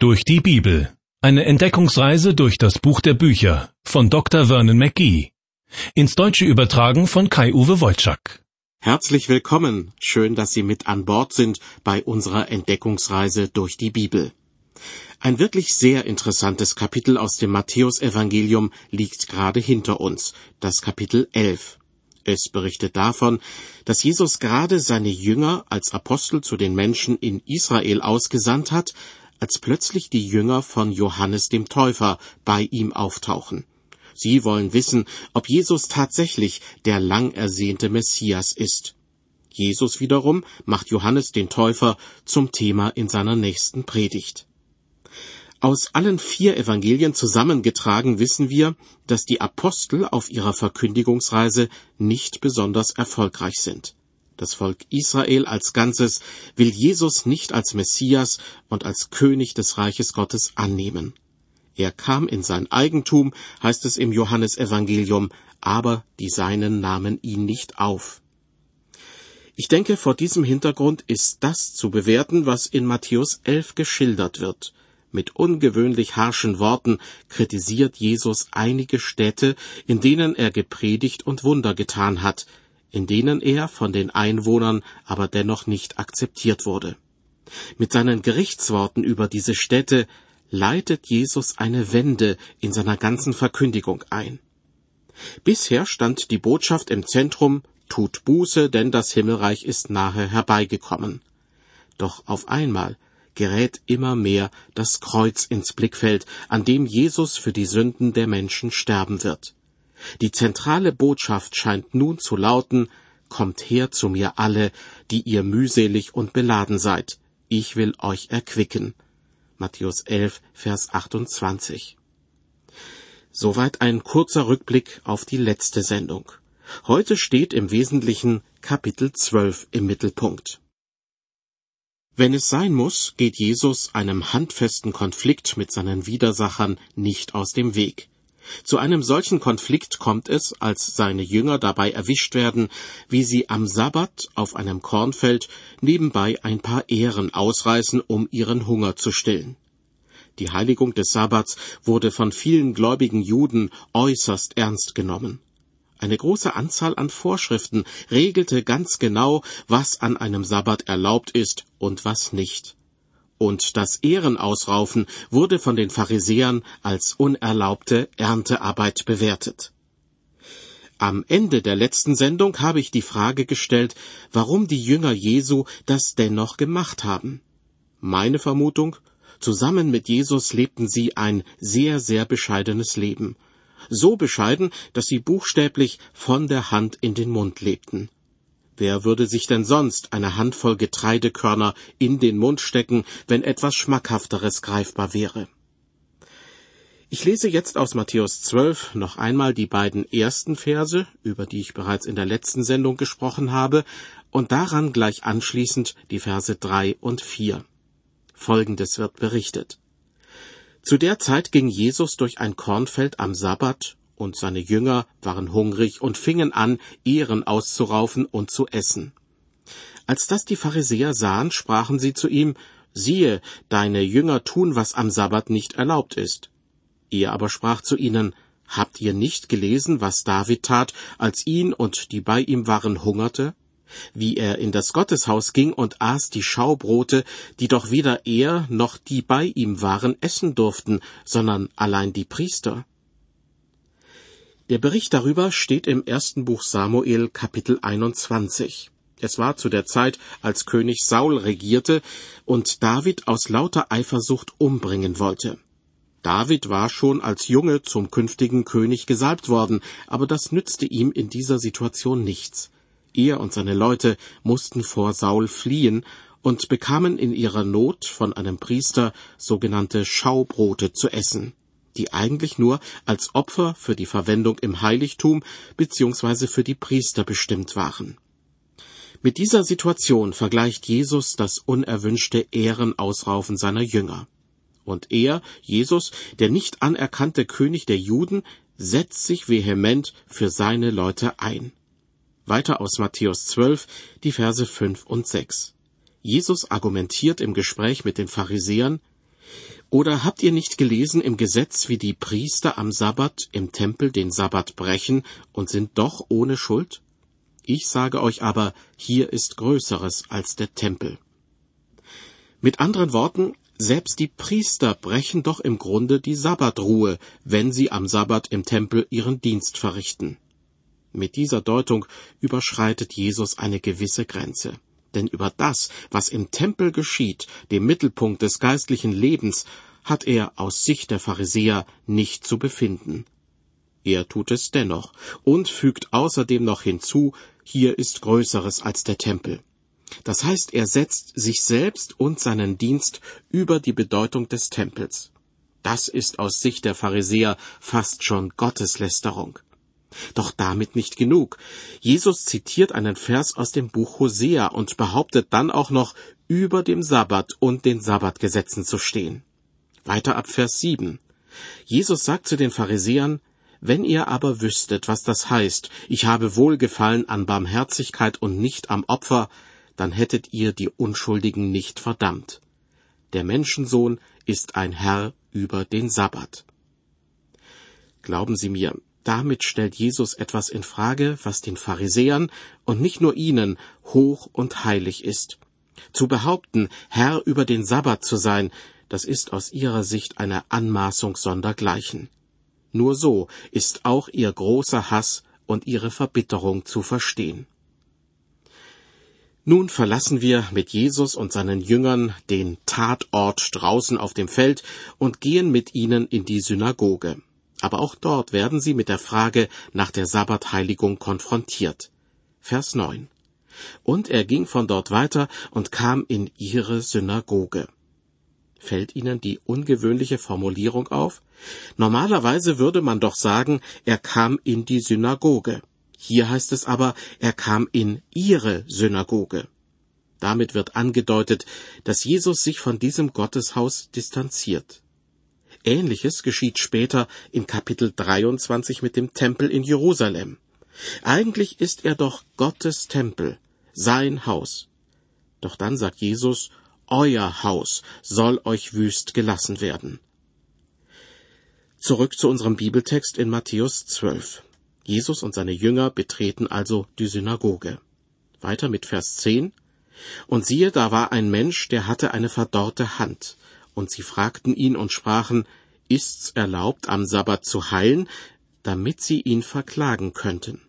Durch die Bibel. Eine Entdeckungsreise durch das Buch der Bücher von Dr. Vernon McGee. Ins Deutsche übertragen von Kai-Uwe Wolczak. Herzlich willkommen. Schön, dass Sie mit an Bord sind bei unserer Entdeckungsreise durch die Bibel. Ein wirklich sehr interessantes Kapitel aus dem Matthäusevangelium liegt gerade hinter uns, das Kapitel 11. Es berichtet davon, dass Jesus gerade seine Jünger als Apostel zu den Menschen in Israel ausgesandt hat, als plötzlich die Jünger von Johannes dem Täufer bei ihm auftauchen. Sie wollen wissen, ob Jesus tatsächlich der lang ersehnte Messias ist. Jesus wiederum macht Johannes den Täufer zum Thema in seiner nächsten Predigt. Aus allen vier Evangelien zusammengetragen wissen wir, dass die Apostel auf ihrer Verkündigungsreise nicht besonders erfolgreich sind. Das Volk Israel als Ganzes will Jesus nicht als Messias und als König des Reiches Gottes annehmen. Er kam in sein Eigentum, heißt es im Johannesevangelium, aber die Seinen nahmen ihn nicht auf. Ich denke, vor diesem Hintergrund ist das zu bewerten, was in Matthäus 11 geschildert wird. Mit ungewöhnlich harschen Worten kritisiert Jesus einige Städte, in denen er gepredigt und Wunder getan hat, in denen er von den Einwohnern aber dennoch nicht akzeptiert wurde. Mit seinen Gerichtsworten über diese Städte leitet Jesus eine Wende in seiner ganzen Verkündigung ein. Bisher stand die Botschaft im Zentrum Tut Buße, denn das Himmelreich ist nahe herbeigekommen. Doch auf einmal gerät immer mehr das Kreuz ins Blickfeld, an dem Jesus für die Sünden der Menschen sterben wird. Die zentrale Botschaft scheint nun zu lauten Kommt her zu mir alle, die ihr mühselig und beladen seid, ich will euch erquicken. Matthäus 11, Vers 28. Soweit ein kurzer Rückblick auf die letzte Sendung. Heute steht im Wesentlichen Kapitel 12 im Mittelpunkt. Wenn es sein muss, geht Jesus einem handfesten Konflikt mit seinen Widersachern nicht aus dem Weg. Zu einem solchen Konflikt kommt es, als seine Jünger dabei erwischt werden, wie sie am Sabbat auf einem Kornfeld nebenbei ein paar Ähren ausreißen, um ihren Hunger zu stillen. Die Heiligung des Sabbats wurde von vielen gläubigen Juden äußerst ernst genommen. Eine große Anzahl an Vorschriften regelte ganz genau, was an einem Sabbat erlaubt ist und was nicht und das Ehrenausraufen wurde von den Pharisäern als unerlaubte Erntearbeit bewertet. Am Ende der letzten Sendung habe ich die Frage gestellt, warum die Jünger Jesu das dennoch gemacht haben. Meine Vermutung, zusammen mit Jesus lebten sie ein sehr, sehr bescheidenes Leben. So bescheiden, dass sie buchstäblich von der Hand in den Mund lebten. Wer würde sich denn sonst eine Handvoll Getreidekörner in den Mund stecken, wenn etwas Schmackhafteres greifbar wäre? Ich lese jetzt aus Matthäus 12 noch einmal die beiden ersten Verse, über die ich bereits in der letzten Sendung gesprochen habe, und daran gleich anschließend die Verse drei und vier. Folgendes wird berichtet. Zu der Zeit ging Jesus durch ein Kornfeld am Sabbat und seine Jünger waren hungrig und fingen an, Ehren auszuraufen und zu essen. Als das die Pharisäer sahen, sprachen sie zu ihm, siehe, deine Jünger tun, was am Sabbat nicht erlaubt ist. Er aber sprach zu ihnen, Habt ihr nicht gelesen, was David tat, als ihn und die bei ihm waren hungerte? Wie er in das Gotteshaus ging und aß die Schaubrote, die doch weder er noch die bei ihm waren essen durften, sondern allein die Priester. Der Bericht darüber steht im ersten Buch Samuel Kapitel 21. Es war zu der Zeit, als König Saul regierte und David aus lauter Eifersucht umbringen wollte. David war schon als Junge zum künftigen König gesalbt worden, aber das nützte ihm in dieser Situation nichts. Er und seine Leute mussten vor Saul fliehen und bekamen in ihrer Not von einem Priester sogenannte Schaubrote zu essen die eigentlich nur als Opfer für die Verwendung im Heiligtum bzw. für die Priester bestimmt waren. Mit dieser Situation vergleicht Jesus das unerwünschte Ehrenausraufen seiner Jünger. Und er, Jesus, der nicht anerkannte König der Juden, setzt sich vehement für seine Leute ein. Weiter aus Matthäus 12, die Verse 5 und 6. Jesus argumentiert im Gespräch mit den Pharisäern, Oder habt ihr nicht gelesen im Gesetz, wie die Priester am Sabbat im Tempel den Sabbat brechen und sind doch ohne Schuld? Ich sage euch aber, hier ist Größeres als der Tempel. Mit anderen Worten, selbst die Priester brechen doch im Grunde die Sabbatruhe, wenn sie am Sabbat im Tempel ihren Dienst verrichten. Mit dieser Deutung überschreitet Jesus eine gewisse Grenze. Denn über das, was im Tempel geschieht, dem Mittelpunkt des geistlichen Lebens, hat er aus Sicht der Pharisäer nicht zu befinden. Er tut es dennoch und fügt außerdem noch hinzu, hier ist Größeres als der Tempel. Das heißt, er setzt sich selbst und seinen Dienst über die Bedeutung des Tempels. Das ist aus Sicht der Pharisäer fast schon Gotteslästerung. Doch damit nicht genug. Jesus zitiert einen Vers aus dem Buch Hosea und behauptet dann auch noch, über dem Sabbat und den Sabbatgesetzen zu stehen. Weiter ab Vers 7. Jesus sagt zu den Pharisäern, wenn ihr aber wüsstet, was das heißt, ich habe Wohlgefallen an Barmherzigkeit und nicht am Opfer, dann hättet ihr die Unschuldigen nicht verdammt. Der Menschensohn ist ein Herr über den Sabbat. Glauben Sie mir, damit stellt Jesus etwas in Frage, was den Pharisäern und nicht nur ihnen hoch und heilig ist. Zu behaupten, Herr über den Sabbat zu sein, das ist aus ihrer Sicht eine Anmaßung sondergleichen. Nur so ist auch ihr großer Hass und ihre Verbitterung zu verstehen. Nun verlassen wir mit Jesus und seinen Jüngern den Tatort draußen auf dem Feld und gehen mit ihnen in die Synagoge. Aber auch dort werden sie mit der Frage nach der Sabbatheiligung konfrontiert. Vers 9. Und er ging von dort weiter und kam in ihre Synagoge. Fällt Ihnen die ungewöhnliche Formulierung auf? Normalerweise würde man doch sagen, er kam in die Synagoge. Hier heißt es aber, er kam in ihre Synagoge. Damit wird angedeutet, dass Jesus sich von diesem Gotteshaus distanziert. Ähnliches geschieht später in Kapitel 23 mit dem Tempel in Jerusalem. Eigentlich ist er doch Gottes Tempel, sein Haus. Doch dann sagt Jesus, Euer Haus soll euch wüst gelassen werden. Zurück zu unserem Bibeltext in Matthäus 12. Jesus und seine Jünger betreten also die Synagoge. Weiter mit Vers 10. Und siehe, da war ein Mensch, der hatte eine verdorrte Hand. Und sie fragten ihn und sprachen, Ist's erlaubt, am Sabbat zu heilen, damit sie ihn verklagen könnten?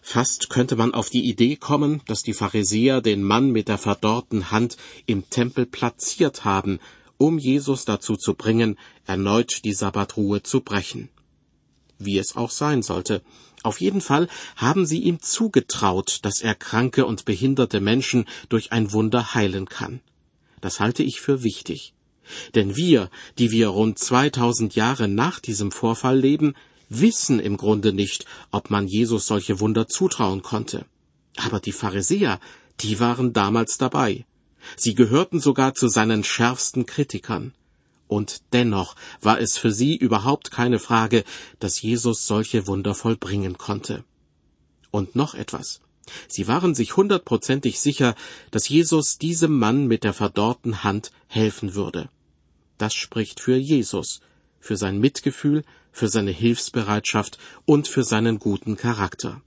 Fast könnte man auf die Idee kommen, dass die Pharisäer den Mann mit der verdorrten Hand im Tempel platziert haben, um Jesus dazu zu bringen, erneut die Sabbatruhe zu brechen. Wie es auch sein sollte. Auf jeden Fall haben sie ihm zugetraut, dass er kranke und behinderte Menschen durch ein Wunder heilen kann. Das halte ich für wichtig. Denn wir, die wir rund 2000 Jahre nach diesem Vorfall leben, wissen im Grunde nicht, ob man Jesus solche Wunder zutrauen konnte. Aber die Pharisäer, die waren damals dabei. Sie gehörten sogar zu seinen schärfsten Kritikern. Und dennoch war es für sie überhaupt keine Frage, dass Jesus solche Wunder vollbringen konnte. Und noch etwas. Sie waren sich hundertprozentig sicher, dass Jesus diesem Mann mit der verdorrten Hand helfen würde. Das spricht für Jesus, für sein Mitgefühl, für seine Hilfsbereitschaft und für seinen guten Charakter.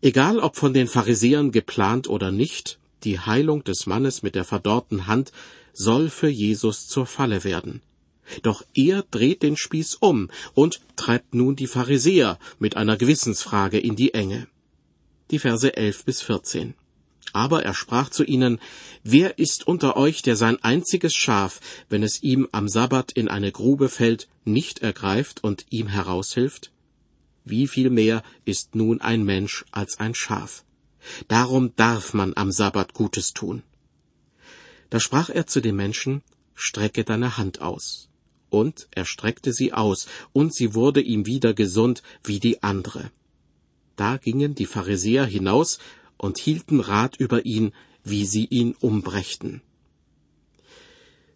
Egal ob von den Pharisäern geplant oder nicht, die Heilung des Mannes mit der verdorrten Hand soll für Jesus zur Falle werden. Doch er dreht den Spieß um und treibt nun die Pharisäer mit einer Gewissensfrage in die Enge. Die Verse 11 bis 14. Aber er sprach zu ihnen, Wer ist unter euch, der sein einziges Schaf, wenn es ihm am Sabbat in eine Grube fällt, nicht ergreift und ihm heraushilft? Wie viel mehr ist nun ein Mensch als ein Schaf? Darum darf man am Sabbat Gutes tun. Da sprach er zu dem Menschen, Strecke deine Hand aus. Und er streckte sie aus, und sie wurde ihm wieder gesund wie die andere. Da gingen die Pharisäer hinaus und hielten Rat über ihn, wie sie ihn umbrächten.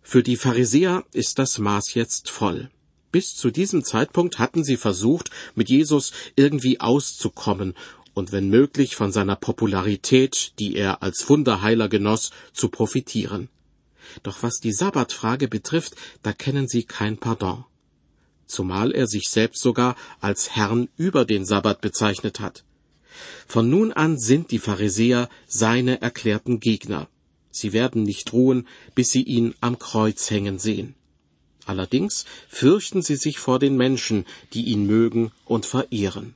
Für die Pharisäer ist das Maß jetzt voll. Bis zu diesem Zeitpunkt hatten sie versucht, mit Jesus irgendwie auszukommen und wenn möglich von seiner Popularität, die er als Wunderheiler genoss, zu profitieren. Doch was die Sabbatfrage betrifft, da kennen sie kein Pardon. Zumal er sich selbst sogar als Herrn über den Sabbat bezeichnet hat. Von nun an sind die Pharisäer seine erklärten Gegner. Sie werden nicht ruhen, bis sie ihn am Kreuz hängen sehen. Allerdings fürchten sie sich vor den Menschen, die ihn mögen und verehren.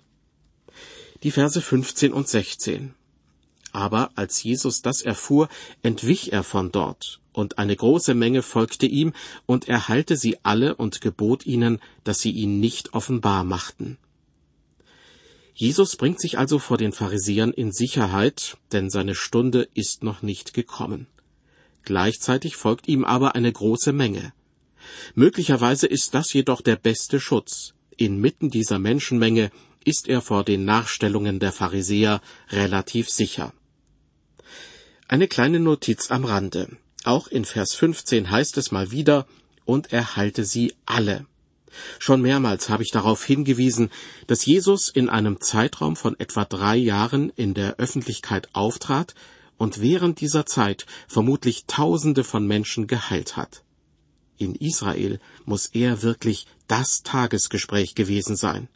Die Verse 15 und 16. Aber als Jesus das erfuhr, entwich er von dort, und eine große Menge folgte ihm, und er heilte sie alle und gebot ihnen, dass sie ihn nicht offenbar machten. Jesus bringt sich also vor den Pharisäern in Sicherheit, denn seine Stunde ist noch nicht gekommen. Gleichzeitig folgt ihm aber eine große Menge. Möglicherweise ist das jedoch der beste Schutz. Inmitten dieser Menschenmenge ist er vor den Nachstellungen der Pharisäer relativ sicher. Eine kleine Notiz am Rande. Auch in Vers 15 heißt es mal wieder, und er halte sie alle. Schon mehrmals habe ich darauf hingewiesen, dass Jesus in einem Zeitraum von etwa drei Jahren in der Öffentlichkeit auftrat und während dieser Zeit vermutlich Tausende von Menschen geheilt hat. In Israel muss er wirklich das Tagesgespräch gewesen sein.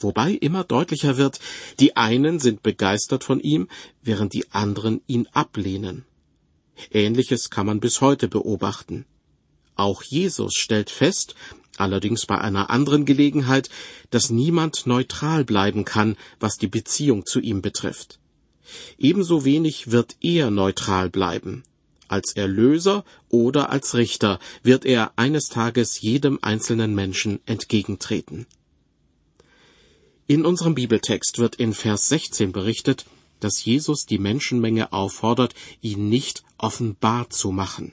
Wobei immer deutlicher wird, die einen sind begeistert von ihm, während die anderen ihn ablehnen. Ähnliches kann man bis heute beobachten. Auch Jesus stellt fest, allerdings bei einer anderen Gelegenheit, dass niemand neutral bleiben kann, was die Beziehung zu ihm betrifft. Ebenso wenig wird er neutral bleiben. Als Erlöser oder als Richter wird er eines Tages jedem einzelnen Menschen entgegentreten. In unserem Bibeltext wird in Vers 16 berichtet, dass Jesus die Menschenmenge auffordert, ihn nicht offenbar zu machen.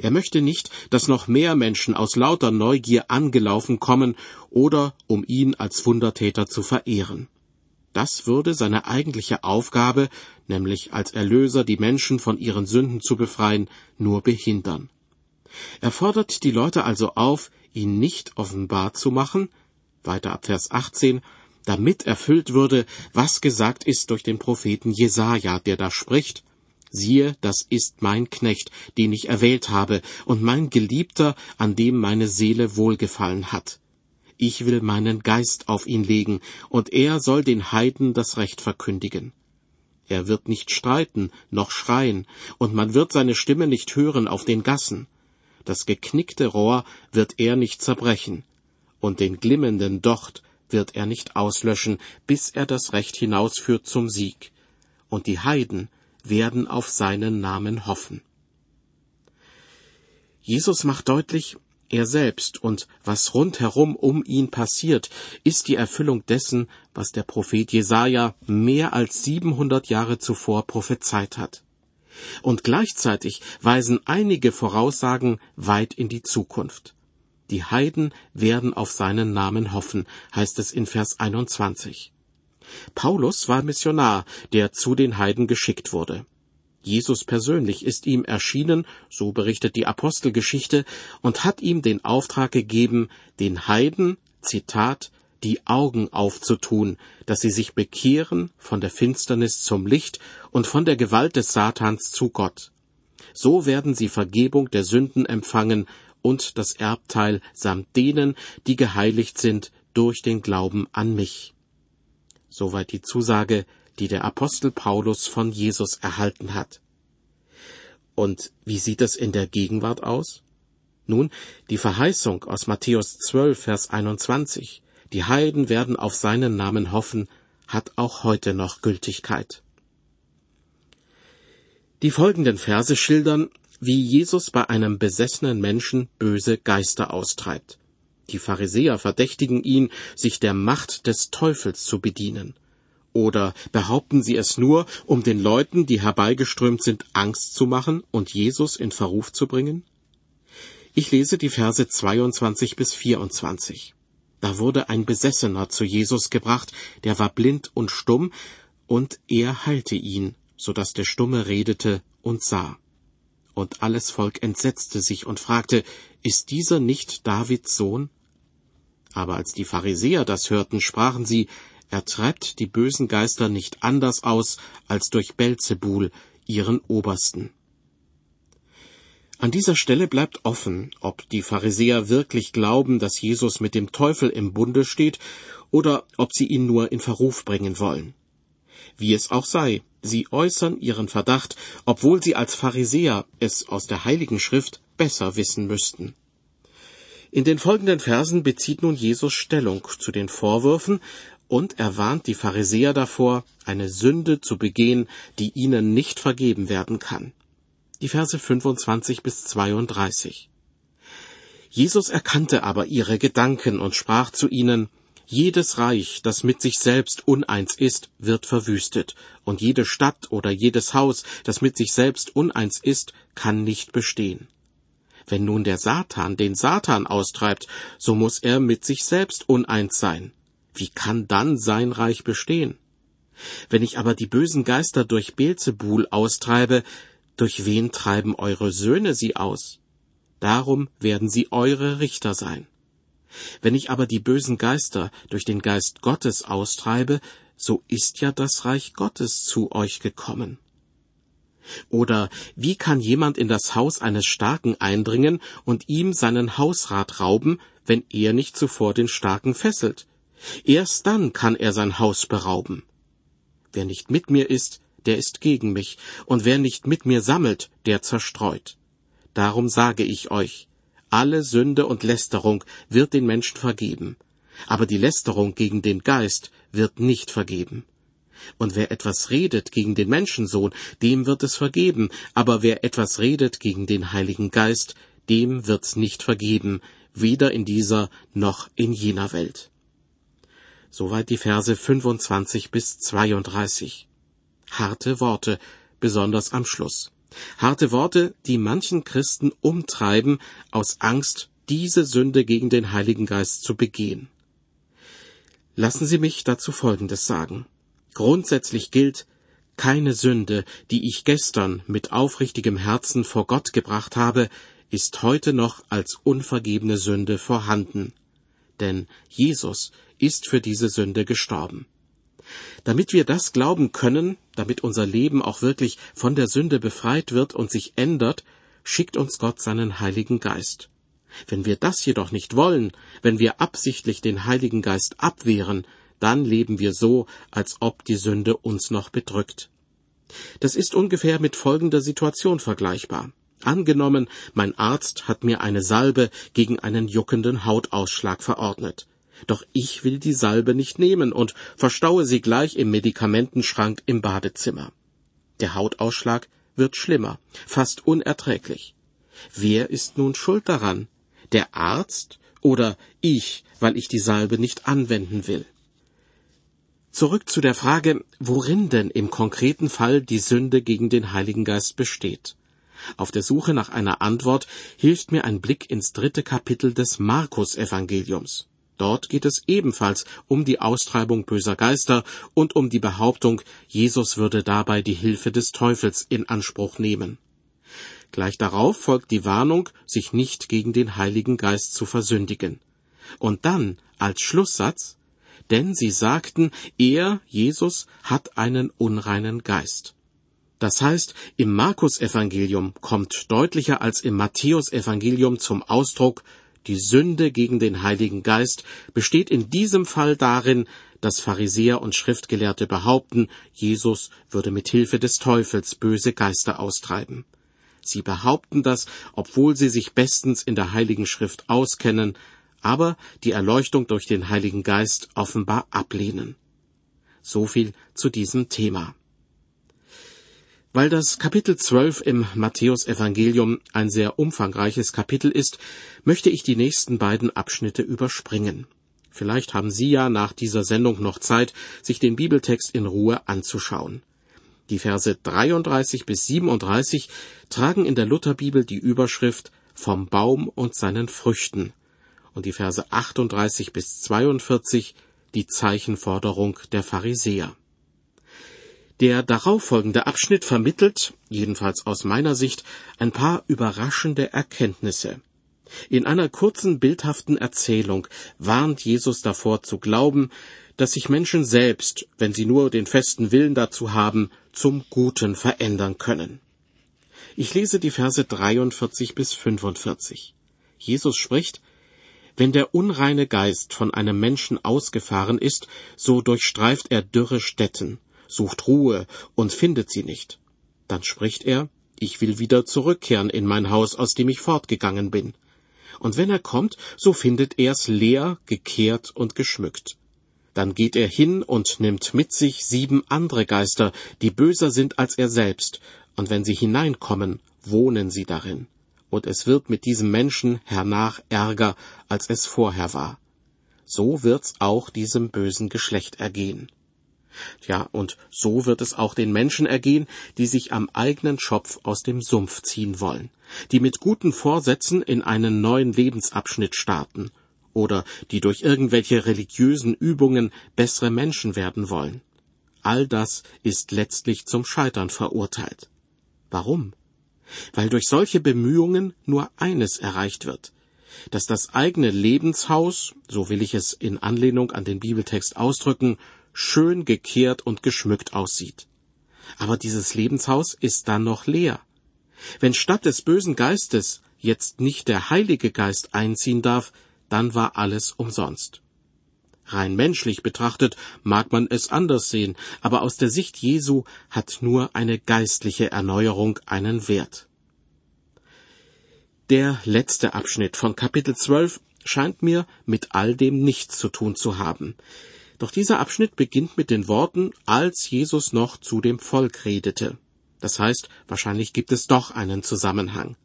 Er möchte nicht, dass noch mehr Menschen aus lauter Neugier angelaufen kommen oder um ihn als Wundertäter zu verehren. Das würde seine eigentliche Aufgabe, nämlich als Erlöser die Menschen von ihren Sünden zu befreien, nur behindern. Er fordert die Leute also auf, ihn nicht offenbar zu machen, weiter ab Vers 18, damit erfüllt würde, was gesagt ist durch den Propheten Jesaja, der da spricht, siehe, das ist mein Knecht, den ich erwählt habe, und mein Geliebter, an dem meine Seele wohlgefallen hat ich will meinen Geist auf ihn legen, und er soll den Heiden das Recht verkündigen. Er wird nicht streiten, noch schreien, und man wird seine Stimme nicht hören auf den Gassen. Das geknickte Rohr wird er nicht zerbrechen, und den glimmenden Docht wird er nicht auslöschen, bis er das Recht hinausführt zum Sieg. Und die Heiden werden auf seinen Namen hoffen. Jesus macht deutlich, er selbst und was rundherum um ihn passiert, ist die Erfüllung dessen, was der Prophet Jesaja mehr als 700 Jahre zuvor prophezeit hat. Und gleichzeitig weisen einige Voraussagen weit in die Zukunft. Die Heiden werden auf seinen Namen hoffen, heißt es in Vers 21. Paulus war Missionar, der zu den Heiden geschickt wurde. Jesus persönlich ist ihm erschienen, so berichtet die Apostelgeschichte, und hat ihm den Auftrag gegeben, den Heiden, Zitat, die Augen aufzutun, dass sie sich bekehren von der Finsternis zum Licht und von der Gewalt des Satans zu Gott. So werden sie Vergebung der Sünden empfangen und das Erbteil samt denen, die geheiligt sind durch den Glauben an mich. Soweit die Zusage die der Apostel Paulus von Jesus erhalten hat. Und wie sieht es in der Gegenwart aus? Nun, die Verheißung aus Matthäus 12, Vers 21, die Heiden werden auf seinen Namen hoffen, hat auch heute noch Gültigkeit. Die folgenden Verse schildern, wie Jesus bei einem besessenen Menschen böse Geister austreibt. Die Pharisäer verdächtigen ihn, sich der Macht des Teufels zu bedienen. Oder behaupten sie es nur, um den Leuten, die herbeigeströmt sind, Angst zu machen und Jesus in Verruf zu bringen? Ich lese die Verse 22 bis 24. Da wurde ein Besessener zu Jesus gebracht, der war blind und stumm, und er heilte ihn, so dass der Stumme redete und sah. Und alles Volk entsetzte sich und fragte, ist dieser nicht Davids Sohn? Aber als die Pharisäer das hörten, sprachen sie, er treibt die bösen Geister nicht anders aus als durch Belzebul, ihren Obersten. An dieser Stelle bleibt offen, ob die Pharisäer wirklich glauben, dass Jesus mit dem Teufel im Bunde steht, oder ob sie ihn nur in Verruf bringen wollen. Wie es auch sei, sie äußern ihren Verdacht, obwohl sie als Pharisäer es aus der Heiligen Schrift besser wissen müssten. In den folgenden Versen bezieht nun Jesus Stellung zu den Vorwürfen und er warnt die Pharisäer davor, eine Sünde zu begehen, die ihnen nicht vergeben werden kann die Verse 25 bis 32. Jesus erkannte aber ihre Gedanken und sprach zu ihnen, jedes Reich, das mit sich selbst uneins ist, wird verwüstet, und jede Stadt oder jedes Haus, das mit sich selbst uneins ist, kann nicht bestehen. Wenn nun der Satan den Satan austreibt, so muss er mit sich selbst uneins sein. Wie kann dann sein Reich bestehen? Wenn ich aber die bösen Geister durch Beelzebul austreibe, durch wen treiben eure Söhne sie aus? Darum werden sie eure Richter sein. Wenn ich aber die bösen Geister durch den Geist Gottes austreibe, so ist ja das Reich Gottes zu euch gekommen. Oder wie kann jemand in das Haus eines Starken eindringen und ihm seinen Hausrat rauben, wenn er nicht zuvor den Starken fesselt? Erst dann kann er sein Haus berauben. Wer nicht mit mir ist, der ist gegen mich, und wer nicht mit mir sammelt, der zerstreut. Darum sage ich euch, alle Sünde und Lästerung wird den Menschen vergeben, aber die Lästerung gegen den Geist wird nicht vergeben. Und wer etwas redet gegen den Menschensohn, dem wird es vergeben, aber wer etwas redet gegen den Heiligen Geist, dem wird's nicht vergeben, weder in dieser noch in jener Welt. Soweit die Verse 25 bis 32 harte Worte, besonders am Schluss. Harte Worte, die manchen Christen umtreiben aus Angst, diese Sünde gegen den Heiligen Geist zu begehen. Lassen Sie mich dazu Folgendes sagen. Grundsätzlich gilt, keine Sünde, die ich gestern mit aufrichtigem Herzen vor Gott gebracht habe, ist heute noch als unvergebene Sünde vorhanden. Denn Jesus ist für diese Sünde gestorben. Damit wir das glauben können, damit unser Leben auch wirklich von der Sünde befreit wird und sich ändert, schickt uns Gott seinen Heiligen Geist. Wenn wir das jedoch nicht wollen, wenn wir absichtlich den Heiligen Geist abwehren, dann leben wir so, als ob die Sünde uns noch bedrückt. Das ist ungefähr mit folgender Situation vergleichbar. Angenommen, mein Arzt hat mir eine Salbe gegen einen juckenden Hautausschlag verordnet. Doch ich will die Salbe nicht nehmen und verstaue sie gleich im Medikamentenschrank im Badezimmer. Der Hautausschlag wird schlimmer, fast unerträglich. Wer ist nun schuld daran? Der Arzt oder ich, weil ich die Salbe nicht anwenden will? Zurück zu der Frage, worin denn im konkreten Fall die Sünde gegen den Heiligen Geist besteht. Auf der Suche nach einer Antwort hilft mir ein Blick ins dritte Kapitel des Markus Evangeliums. Dort geht es ebenfalls um die Austreibung böser Geister und um die Behauptung, Jesus würde dabei die Hilfe des Teufels in Anspruch nehmen. Gleich darauf folgt die Warnung, sich nicht gegen den Heiligen Geist zu versündigen. Und dann als Schlusssatz, denn sie sagten, er, Jesus, hat einen unreinen Geist. Das heißt, im Markus Evangelium kommt deutlicher als im Matthäus Evangelium zum Ausdruck, die Sünde gegen den Heiligen Geist besteht in diesem Fall darin, dass Pharisäer und Schriftgelehrte behaupten, Jesus würde mit Hilfe des Teufels böse Geister austreiben. Sie behaupten das, obwohl sie sich bestens in der Heiligen Schrift auskennen, aber die Erleuchtung durch den Heiligen Geist offenbar ablehnen. So viel zu diesem Thema. Weil das Kapitel 12 im Matthäusevangelium ein sehr umfangreiches Kapitel ist, möchte ich die nächsten beiden Abschnitte überspringen. Vielleicht haben Sie ja nach dieser Sendung noch Zeit, sich den Bibeltext in Ruhe anzuschauen. Die Verse 33 bis 37 tragen in der Lutherbibel die Überschrift Vom Baum und seinen Früchten und die Verse 38 bis 42 die Zeichenforderung der Pharisäer. Der darauffolgende Abschnitt vermittelt, jedenfalls aus meiner Sicht, ein paar überraschende Erkenntnisse. In einer kurzen bildhaften Erzählung warnt Jesus davor zu glauben, dass sich Menschen selbst, wenn sie nur den festen Willen dazu haben, zum Guten verändern können. Ich lese die Verse 43 bis 45. Jesus spricht, wenn der unreine Geist von einem Menschen ausgefahren ist, so durchstreift er dürre Stätten, sucht Ruhe und findet sie nicht. Dann spricht er, ich will wieder zurückkehren in mein Haus, aus dem ich fortgegangen bin. Und wenn er kommt, so findet er's leer, gekehrt und geschmückt. Dann geht er hin und nimmt mit sich sieben andere Geister, die böser sind als er selbst, und wenn sie hineinkommen, wohnen sie darin. Und es wird mit diesem Menschen hernach ärger, als es vorher war. So wird's auch diesem bösen Geschlecht ergehen. Ja, und so wird es auch den Menschen ergehen, die sich am eigenen Schopf aus dem Sumpf ziehen wollen, die mit guten Vorsätzen in einen neuen Lebensabschnitt starten oder die durch irgendwelche religiösen Übungen bessere Menschen werden wollen. All das ist letztlich zum Scheitern verurteilt. Warum? Weil durch solche Bemühungen nur eines erreicht wird, dass das eigene Lebenshaus, so will ich es in Anlehnung an den Bibeltext ausdrücken, schön gekehrt und geschmückt aussieht. Aber dieses Lebenshaus ist dann noch leer. Wenn statt des bösen Geistes jetzt nicht der Heilige Geist einziehen darf, dann war alles umsonst. Rein menschlich betrachtet mag man es anders sehen, aber aus der Sicht Jesu hat nur eine geistliche Erneuerung einen Wert. Der letzte Abschnitt von Kapitel 12 scheint mir mit all dem nichts zu tun zu haben. Doch dieser Abschnitt beginnt mit den Worten, als Jesus noch zu dem Volk redete. Das heißt, wahrscheinlich gibt es doch einen Zusammenhang.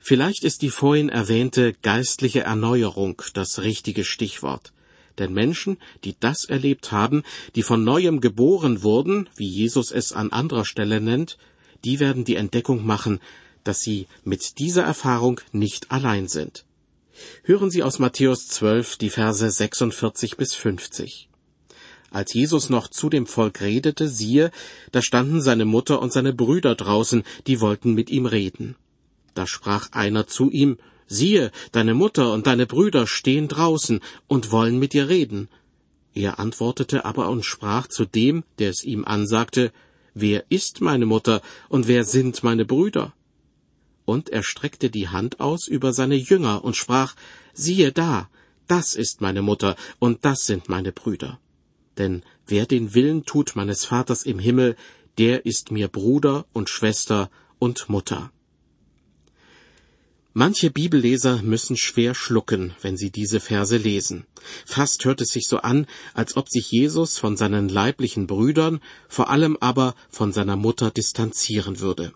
Vielleicht ist die vorhin erwähnte geistliche Erneuerung das richtige Stichwort. Denn Menschen, die das erlebt haben, die von neuem geboren wurden, wie Jesus es an anderer Stelle nennt, die werden die Entdeckung machen, dass sie mit dieser Erfahrung nicht allein sind. Hören Sie aus Matthäus 12 die Verse 46 bis 50. Als Jesus noch zu dem Volk redete, siehe, da standen seine Mutter und seine Brüder draußen, die wollten mit ihm reden. Da sprach einer zu ihm, siehe, deine Mutter und deine Brüder stehen draußen und wollen mit dir reden. Er antwortete aber und sprach zu dem, der es ihm ansagte, Wer ist meine Mutter und wer sind meine Brüder? Und er streckte die Hand aus über seine Jünger und sprach, Siehe da, das ist meine Mutter und das sind meine Brüder. Denn wer den Willen tut meines Vaters im Himmel, der ist mir Bruder und Schwester und Mutter. Manche Bibelleser müssen schwer schlucken, wenn sie diese Verse lesen. Fast hört es sich so an, als ob sich Jesus von seinen leiblichen Brüdern, vor allem aber von seiner Mutter distanzieren würde.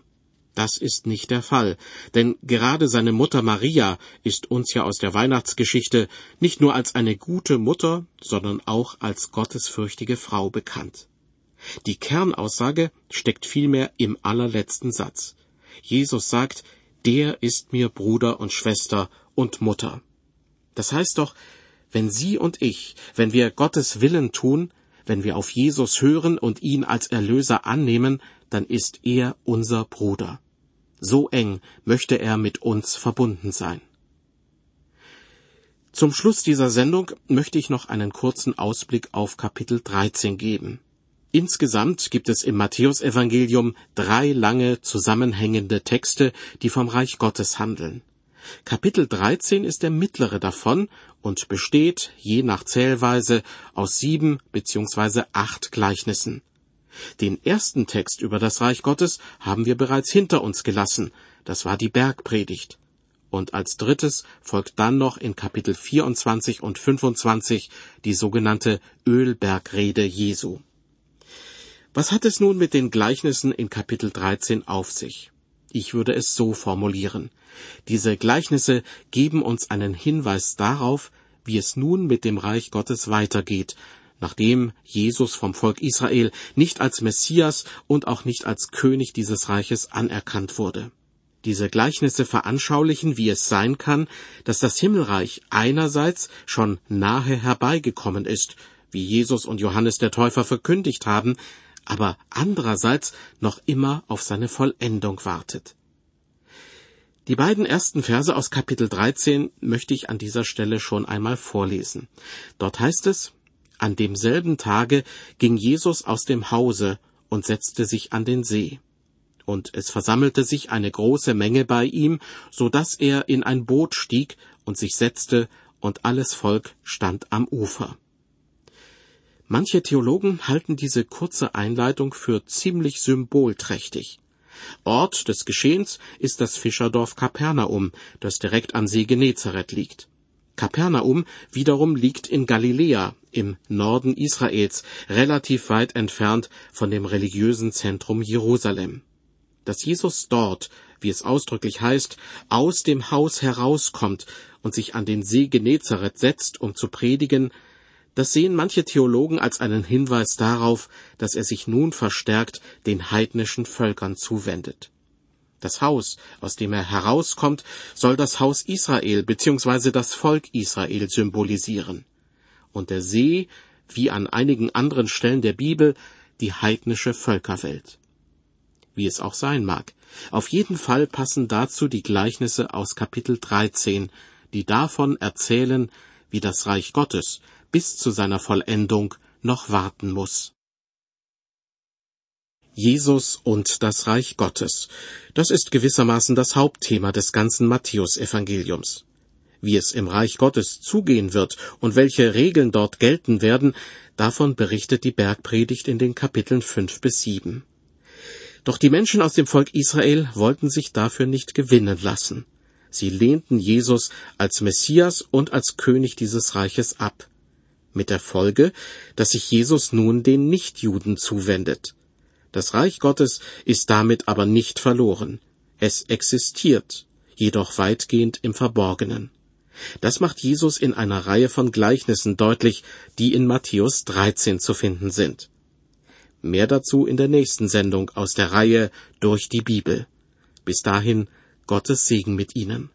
Das ist nicht der Fall, denn gerade seine Mutter Maria ist uns ja aus der Weihnachtsgeschichte nicht nur als eine gute Mutter, sondern auch als gottesfürchtige Frau bekannt. Die Kernaussage steckt vielmehr im allerletzten Satz. Jesus sagt, der ist mir Bruder und Schwester und Mutter. Das heißt doch, wenn Sie und ich, wenn wir Gottes Willen tun, wenn wir auf Jesus hören und ihn als Erlöser annehmen, dann ist er unser Bruder. So eng möchte er mit uns verbunden sein. Zum Schluss dieser Sendung möchte ich noch einen kurzen Ausblick auf Kapitel 13 geben. Insgesamt gibt es im Matthäusevangelium drei lange zusammenhängende Texte, die vom Reich Gottes handeln. Kapitel 13 ist der mittlere davon und besteht, je nach Zählweise, aus sieben bzw. acht Gleichnissen. Den ersten Text über das Reich Gottes haben wir bereits hinter uns gelassen, das war die Bergpredigt. Und als drittes folgt dann noch in Kapitel 24 und 25 die sogenannte Ölbergrede Jesu. Was hat es nun mit den Gleichnissen in Kapitel 13 auf sich? Ich würde es so formulieren. Diese Gleichnisse geben uns einen Hinweis darauf, wie es nun mit dem Reich Gottes weitergeht, nachdem Jesus vom Volk Israel nicht als Messias und auch nicht als König dieses Reiches anerkannt wurde. Diese Gleichnisse veranschaulichen, wie es sein kann, dass das Himmelreich einerseits schon nahe herbeigekommen ist, wie Jesus und Johannes der Täufer verkündigt haben, aber andererseits noch immer auf seine Vollendung wartet. Die beiden ersten Verse aus Kapitel 13 möchte ich an dieser Stelle schon einmal vorlesen. Dort heißt es, an demselben Tage ging Jesus aus dem Hause und setzte sich an den See. Und es versammelte sich eine große Menge bei ihm, so dass er in ein Boot stieg und sich setzte, und alles Volk stand am Ufer. Manche Theologen halten diese kurze Einleitung für ziemlich symbolträchtig. Ort des Geschehens ist das Fischerdorf Kapernaum, das direkt am See Genezareth liegt. Kapernaum wiederum liegt in Galiläa, im Norden Israels, relativ weit entfernt von dem religiösen Zentrum Jerusalem. Dass Jesus dort, wie es ausdrücklich heißt, aus dem Haus herauskommt und sich an den See Genezareth setzt, um zu predigen, das sehen manche Theologen als einen Hinweis darauf, dass er sich nun verstärkt den heidnischen Völkern zuwendet. Das Haus, aus dem er herauskommt, soll das Haus Israel bzw. das Volk Israel symbolisieren. Und der See, wie an einigen anderen Stellen der Bibel, die heidnische Völkerwelt. Wie es auch sein mag, auf jeden Fall passen dazu die Gleichnisse aus Kapitel 13, die davon erzählen, wie das Reich Gottes bis zu seiner Vollendung noch warten muss. Jesus und das Reich Gottes. Das ist gewissermaßen das Hauptthema des ganzen Matthäusevangeliums. Wie es im Reich Gottes zugehen wird und welche Regeln dort gelten werden, davon berichtet die Bergpredigt in den Kapiteln fünf bis sieben. Doch die Menschen aus dem Volk Israel wollten sich dafür nicht gewinnen lassen. Sie lehnten Jesus als Messias und als König dieses Reiches ab. Mit der Folge, dass sich Jesus nun den Nichtjuden zuwendet. Das Reich Gottes ist damit aber nicht verloren. Es existiert, jedoch weitgehend im Verborgenen. Das macht Jesus in einer Reihe von Gleichnissen deutlich, die in Matthäus 13 zu finden sind. Mehr dazu in der nächsten Sendung aus der Reihe Durch die Bibel. Bis dahin Gottes Segen mit Ihnen.